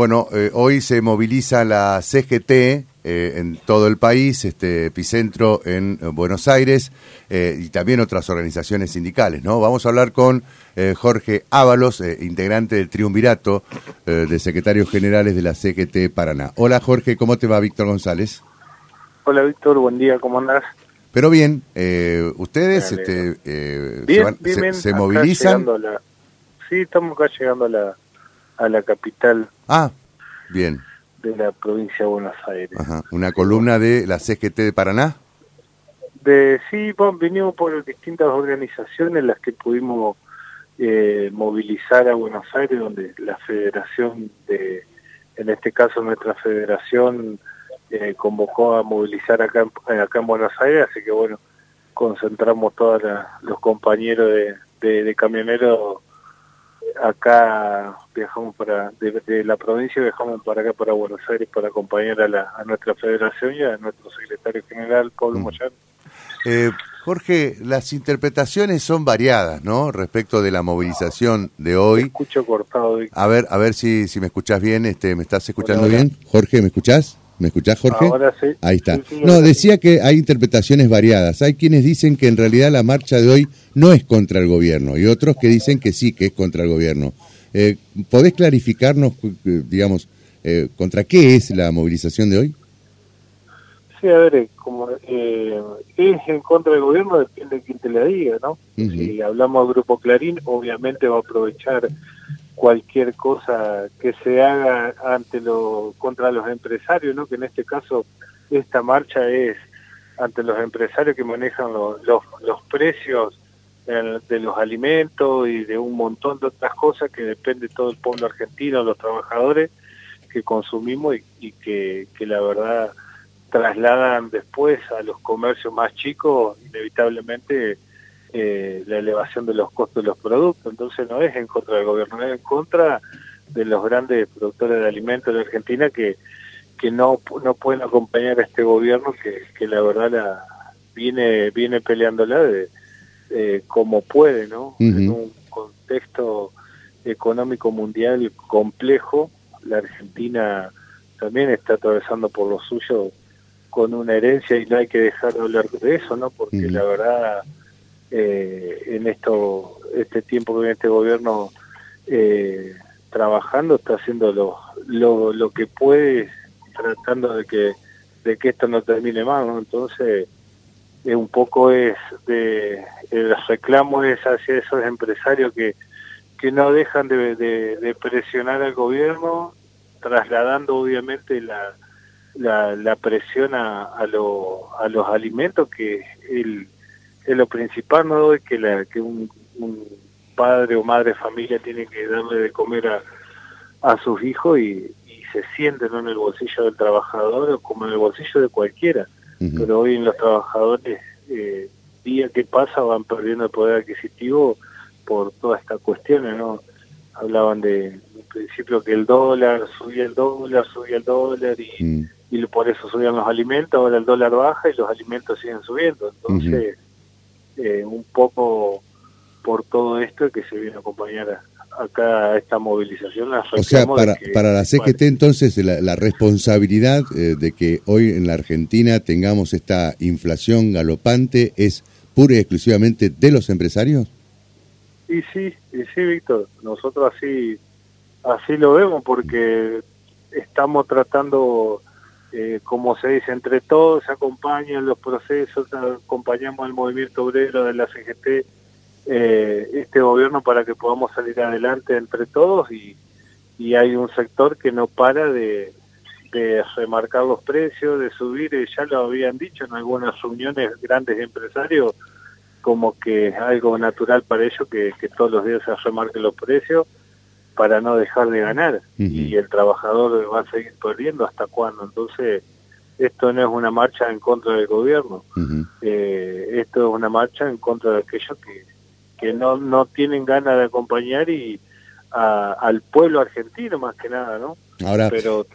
Bueno, eh, hoy se moviliza la CGT eh, en todo el país, este epicentro en eh, Buenos Aires eh, y también otras organizaciones sindicales, ¿no? Vamos a hablar con eh, Jorge Ábalos, integrante del triunvirato de secretarios generales de la CGT Paraná. Hola Jorge, ¿cómo te va Víctor González? Hola Víctor, buen día, ¿cómo andás? Pero bien, eh, ustedes este, se, van- bien, se- bien, se acá movilizan. la- Sí, estamos acá llegando a la, a la capital Ah, bien, de la provincia de Buenos Aires. ajá. una columna de la CGT de Paraná. De, sí, bueno, vinimos por distintas organizaciones las que pudimos eh, movilizar a Buenos Aires, donde la federación de, en este caso nuestra federación, eh, convocó a movilizar acá, en- acá en Buenos Aires, así que bueno, concentramos todos los compañeros de, de, de camioneros acá viajamos para de, de la provincia viajamos para acá para Buenos Aires para acompañar a, la, a nuestra federación y a nuestro secretario general Pablo Mm. Moyano. Eh, Jorge, las interpretaciones son variadas, ¿no? Respecto de la movilización de hoy. Escucho cortado. Víctor. A ver, a ver si, si me escuchás bien, este, ¿me estás escuchando Hola, hola. bien? Jorge, ¿me escuchás? ¿Me escuchás, Jorge? Ahora sí. Ahí está. Sí, sí, no, sí. decía que hay interpretaciones variadas. Hay quienes dicen que en realidad la marcha de hoy no es contra el gobierno y otros que dicen que sí, que es contra el gobierno. Eh, ¿Podés clarificarnos, eh, digamos, eh, contra qué es la movilización de hoy? Sí, a ver, eh, como eh, es en contra del gobierno depende de quién te la diga, ¿no? Ujú. Si hablamos del Grupo Clarín, obviamente va a aprovechar cualquier cosa que se haga ante lo contra los empresarios, ¿no? Que en este caso esta marcha es ante los empresarios que manejan lo- los, los precios de los alimentos y de un montón de otras cosas que depende todo el pueblo argentino, los trabajadores que consumimos y, y que, que la verdad trasladan después a los comercios más chicos inevitablemente eh, la elevación de los costos de los productos. Entonces no es en contra del gobierno, es en contra de los grandes productores de alimentos de Argentina que, que no, no pueden acompañar a este gobierno que, que la verdad la viene, viene peleándola de, eh, como puede, ¿no? En un contexto económico mundial complejo, la Argentina también está atravesando por lo suyo con una herencia y no hay que dejar de hablar de eso, ¿no? Porque la verdad, eh, en esto, este tiempo que viene este gobierno eh, trabajando, está haciendo lo, lo, lo que puede, tratando de que, de que esto no termine mal, ¿no? Entonces, eh, un poco es de, el reclamo es hacia esos empresarios que, que no dejan de, de- de presionar al gobierno, trasladando obviamente la, la, la presión a, a, lo- a los alimentos, que el, es lo principal, ¿no? Es que, la, que un, un padre o madre de familia tiene que darle de comer a, a sus hijos y, y se siente ¿no? en el bolsillo del trabajador o como en el bolsillo de cualquiera pero hoy en los trabajadores eh, día que pasa van perdiendo el poder adquisitivo por todas estas cuestiones, ¿no? Hablaban de, en principio que el dólar, subía el dólar, subía el dólar y, Mm. y por eso subían los alimentos, ahora el dólar baja y los alimentos siguen subiendo. Entonces, eh, un poco por todo esto que se viene a acompañar acá a esta movilización. la O sea, para, que- para la CGT entonces la, la responsabilidad eh, de que hoy en la Argentina tengamos esta inflación galopante es pura y exclusivamente de los empresarios. Y sí, y sí, Víctor, nosotros así así lo vemos porque estamos tratando, eh, como se dice, entre todos acompañan los procesos, acompañamos al movimiento obrero de la CGT, eh, este gobierno para que podamos salir adelante entre todos y, y hay un sector que no para de, de remarcar los precios, de subir, eh, ya lo habían dicho en algunas reuniones grandes empresarios, como que es algo natural para ellos que, que todos los días se remarquen los precios para no dejar de ganar. Y el trabajador va a seguir perdiendo hasta cuándo. Entonces, esto no es una marcha en contra del gobierno, eh, esto es una marcha en contra de aquellos que, que no, no tienen ganas de acompañar y a- al pueblo argentino más que nada, ¿no? Ahora, Pero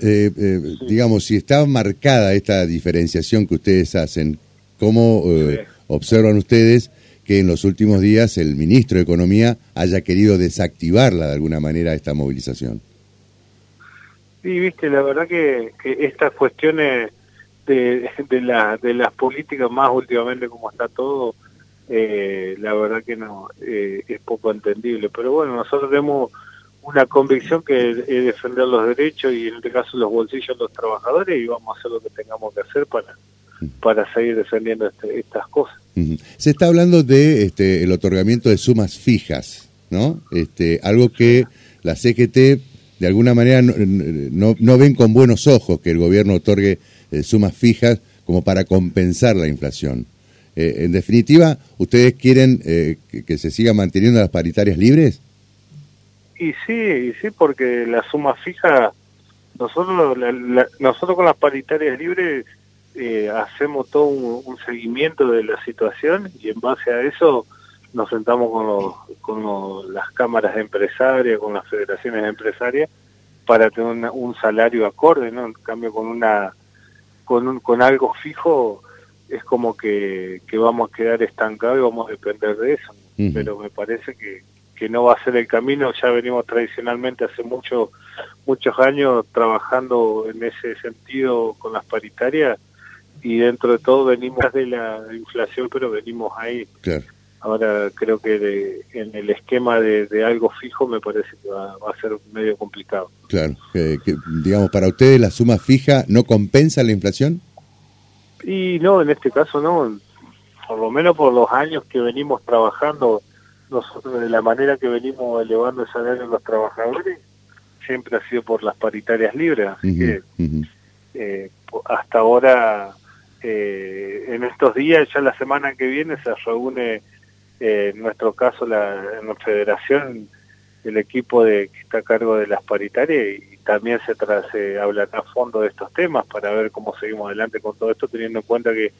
eh, eh, digamos, si está marcada esta diferenciación que ustedes hacen, ¿cómo eh, observan ustedes que en los últimos días el ministro de Economía haya querido desactivarla de alguna manera esta movilización? Sí, viste, la verdad que, que estas cuestiones de, de, la, de las políticas más últimamente como está todo, eh, la verdad que no eh, es poco entendible. Pero bueno, nosotros tenemos una convicción que es defender los derechos y en este caso los bolsillos de los trabajadores y vamos a hacer lo que tengamos que hacer para para seguir defendiendo este, estas cosas. Se está hablando de este, el otorgamiento de sumas fijas, ¿no? Este, algo que la CGT de alguna manera no, no, ven con buenos ojos que el gobierno otorgue eh, sumas fijas como para compensar la inflación. Eh, en definitiva, ¿ustedes quieren eh, que, se sigan manteniendo las paritarias libres? Y sí, y sí, porque la suma fija, nosotros, nosotros con las paritarias libres eh, hacemos todo un, seguimiento de la situación y en base a eso nos sentamos con, los, con las cámaras empresarias, con las federaciones empresarias, para tener un salario acorde, ¿no? En cambio, con una con, con algo fijo es como que, que vamos a quedar estancados y vamos a depender de eso. Pero me parece que, que no va a ser el camino. Ya venimos tradicionalmente hace mucho, muchos años trabajando en ese sentido con las paritarias y dentro de todo venimos de la inflación, pero venimos ahí. Ahora creo que en el esquema de, algo fijo me parece que va, a ser medio complicado. Claro, que, digamos, para ustedes la suma fija no compensa la inflación. Y no, en este caso no, por lo menos por los años que venimos trabajando nosotros de la manera que venimos elevando el salario de los trabajadores, siempre ha sido por las paritarias libres, así que eh, hasta ahora eh, en estos días, ya la semana que viene, se reúne, eh, en nuestro caso, la, en la federación, el equipo de, que está a cargo de las paritarias y también se, tra se hablará a fondo de estos temas para ver cómo seguimos adelante con todo esto, teniendo en cuenta que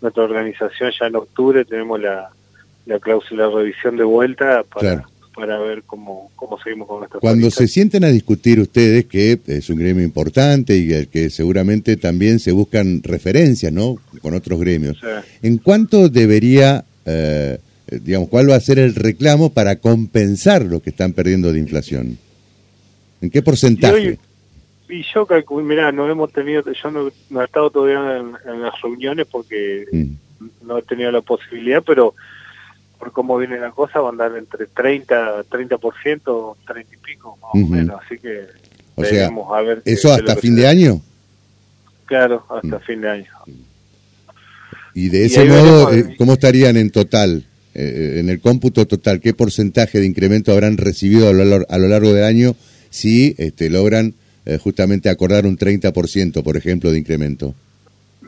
nuestra organización ya en octubre tenemos la, la cláusula de revisión de vuelta para, para ver cómo, cómo seguimos con nuestra Cuando se sienten a discutir ustedes, que es un gremio importante y que seguramente también se buscan referencias, ¿no? Con otros gremios. ¿En cuánto debería, eh, digamos, cuál va a ser el reclamo para compensar lo que están perdiendo de inflación? ¿En qué porcentaje? Y, yo calculo, mirá, no hemos tenido, yo no, he estado todavía en, las reuniones porque mm. no he tenido la posibilidad, pero por cómo viene la cosa, va a andar entre 30, 30%, 30 y pico, más o menos. Así que o sea, a ver ¿eso hasta fin de año? Claro, hasta mm. fin de año. Y de ese modo, eh, ¿cómo estarían en total, eh, en el cómputo total? ¿Qué porcentaje de incremento habrán recibido a lo, a lo largo del año si este, logran eh, justamente acordar un 30%, por ejemplo, de incremento?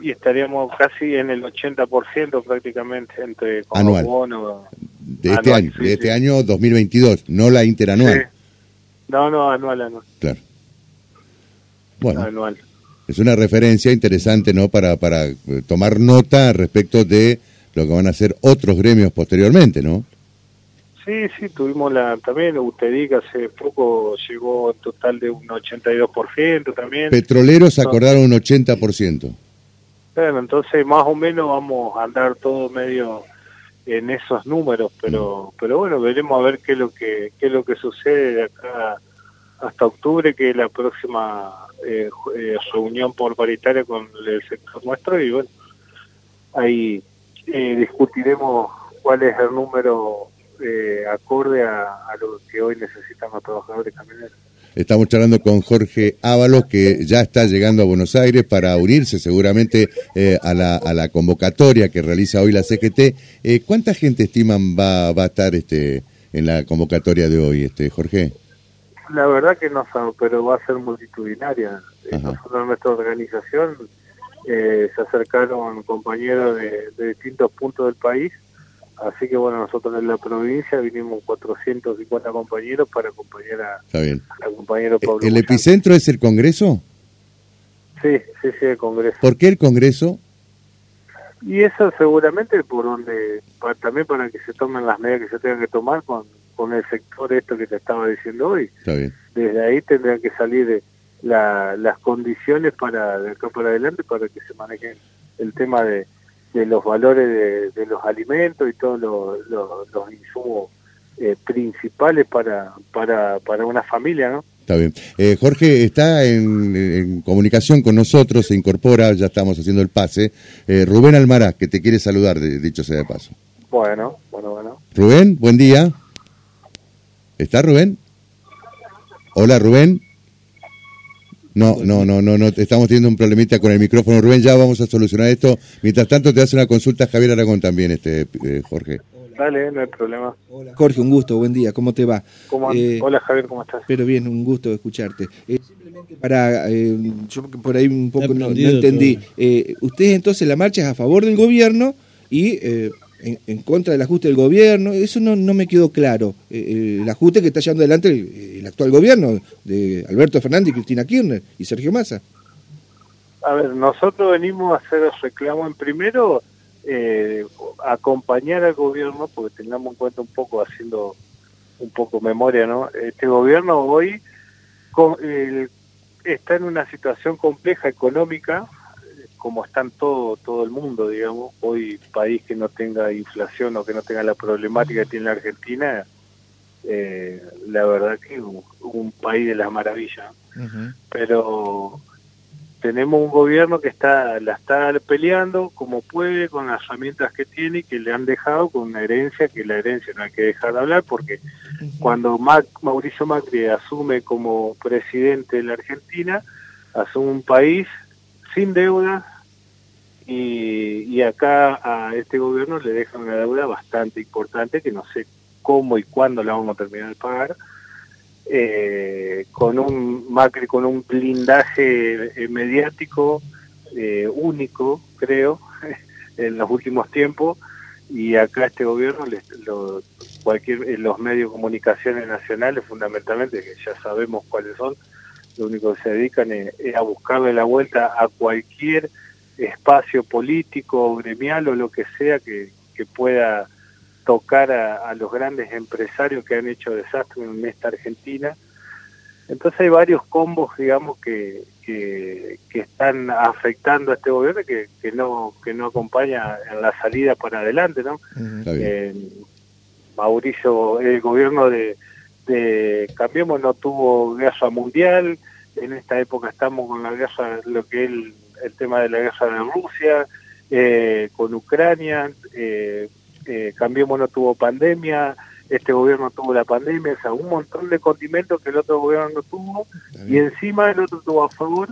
Y estaríamos casi en el 80% prácticamente entre anual. de este año, de este año 2022, no la interanual. No, no, anual, anual. Claro. Bueno. Anual. Es una referencia interesante, ¿no? Para, para eh, tomar nota respecto de lo que van a hacer otros gremios posteriormente, ¿no? Sí, sí, tuvimos la también, UTEDIC hace poco llegó en total de un 82% también. Petroleros acordaron un 80%. Bueno, entonces más o menos vamos a andar todo medio en esos números, pero pero bueno, veremos a ver qué es lo que qué es lo que sucede de acá hasta octubre, que es la próxima eh, eh, reunión por paritaria con el sector nuestro y bueno, ahí eh, discutiremos cuál es el número acorde a, a, lo que hoy necesitan los trabajadores camioneros. Estamos charlando con Jorge Ábalos, que ya está llegando a Buenos Aires para unirse seguramente eh, a, la, a, la, convocatoria que realiza hoy la CGT. Eh, ¿Cuánta gente estiman va, va a estar este, en la convocatoria de hoy, este Jorge? La verdad que no sabemos, pero va a ser multitudinaria. Nosotros en nuestra organización eh, se acercaron compañeros de, de distintos puntos del país Así que bueno, nosotros en la provincia vinimos 450 compañeros para acompañar a, al compañero Pablo. ¿El epicentro es el Congreso? Sí, sí, sí, el Congreso. ¿Por qué el Congreso? Y eso seguramente por donde, también para que se tomen las medidas que se tengan que tomar con, con el sector esto que te estaba diciendo hoy. Está bien. Desde ahí tendrán que salir de la, las condiciones para de acá para adelante para que se maneje el tema de de los valores de, los alimentos y todos los, insumos eh, principales para, para, para una familia, ¿no? Está bien. Eh, Jorge está en, comunicación con nosotros, se incorpora, ya estamos haciendo el pase. Eh, Rubén Almará, que te quiere saludar, dicho sea de paso. Bueno, bueno, bueno. Rubén, buen día. ¿Está Rubén? Hola, Rubén. No, no, no, no, no, estamos teniendo un problemita con el micrófono. Rubén, ya vamos a solucionar esto. Mientras tanto, te hace una consulta Javier Aragón también, este eh, Jorge. Dale, no hay problema. Hola, Jorge, un gusto, buen día, ¿cómo te va? Eh, Hola Javier, ¿cómo estás? Pero bien, un gusto escucharte. Eh, simplemente para, eh, yo por ahí un poco no, entendí. ustedes entonces la marcha es a favor del gobierno y en, contra del ajuste del gobierno, eso no, no me quedó claro. el ajuste que está llevando adelante el, actual gobierno de Alberto Fernández, Cristina Kirchner y Sergio Massa. A ver, nosotros venimos a hacer el reclamo en primero eh, acompañar al gobierno, porque tengamos en cuenta un poco, haciendo un poco memoria, ¿no? Este gobierno hoy está en una situación compleja económica, como está en todo, todo el mundo, digamos. Hoy, país que no tenga inflación o que no tenga la problemática que tiene la Argentina, eh, la verdad que es un, país de las maravillas. Pero tenemos un gobierno que está la está peleando como puede con las herramientas que tiene y que le han dejado con una herencia que la herencia no hay que dejar de hablar porque cuando Mauricio Macri asume como presidente de la Argentina asume un país sin deuda y, y acá a este gobierno le dejan una deuda bastante importante que no sé cómo y cuándo la vamos a terminar de pagar eh, con un Macri con un blindaje eh, mediático eh, único, creo, en los últimos tiempos, y acá este gobierno, lo, cualquier, los medios de comunicaciones nacionales, fundamentalmente, que ya sabemos cuáles son, lo único que se dedican es, a buscarle la vuelta a cualquier espacio político, gremial o lo que sea que, que pueda tocar a, los grandes empresarios que han hecho desastre en esta Argentina. Entonces hay varios combos, digamos, que, que, están afectando a este gobierno que, que no que no acompaña en la salida para adelante, ¿no? Eh, Mauricio, el gobierno de, de Cambiemos no tuvo guerra mundial, en esta época estamos con la guerra, lo que es el, tema de la guerra de Rusia, eh, con Ucrania, eh, eh, Cambiemos no tuvo pandemia, este gobierno tuvo la pandemia, o sea, un montón de condimentos que el otro gobierno no tuvo, y encima el otro tuvo a favor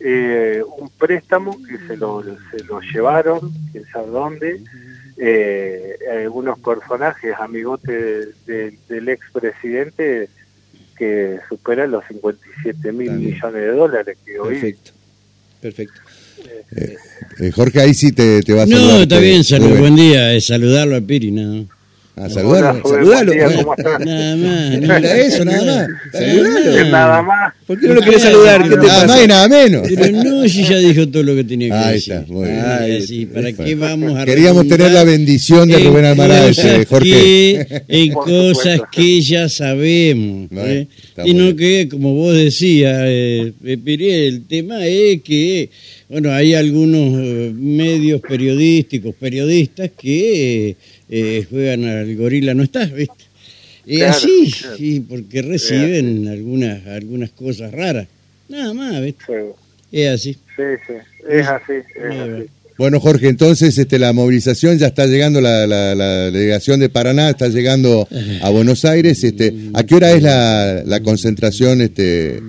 eh, un préstamo que se lo, se lo llevaron, quién sabe dónde, eh, algunos personajes amigotes del expresidente que superan los 57 mil millones de dólares que hoy... Perfecto, perfecto. Eh, eh, Jorge, ahí sí te, te va a saludar. No, está bien, salud, buen día, es saludarlo a Piri, nada Ah, saludarlo, saludalo. Nada eso, nada más. Saludalo. Nada más. ¿Por qué no lo querés saludar? ¿Qué te nada más y nada menos. Pero no, si ya dijo todo lo que tenía que ahí decir. Está, muy bien. Ahí sí, ¿para qué vamos a Queríamos tener la bendición de Rubén Almaraz, este, Jorge. En cosas que ya sabemos. ¿eh? Y no que, como vos decías, eh, el tema es que bueno, hay algunos eh, medios periodísticos, periodistas que eh, juegan al gorila no estás, ¿viste? Y así, sí, porque reciben algunas algunas cosas raras. Nada más, ¿viste? Es así. Sí, sí, es así, es así. Bueno, Jorge, entonces este, la movilización ya está llegando, la, la, la, delegación de Paraná está llegando a Buenos Aires. Este, ¿A qué hora es la, la concentración este,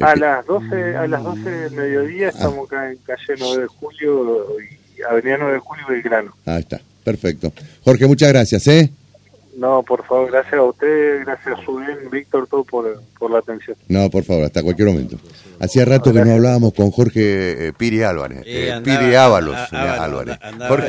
a las 12, a las 12 del mediodía estamos acá en calle 9 de Julio y Avenida 9 de Julio y Belgrano. Ahí está, perfecto. Jorge, muchas gracias, ¿eh? No, por favor, gracias a usted, gracias a Rubén, Víctor, todo por, por la atención. No, por favor, hasta cualquier momento. Hacía rato que no hablábamos con Jorge eh, Piri Álvarez. Eh, Piri Ábalos, Álvarez. Jorge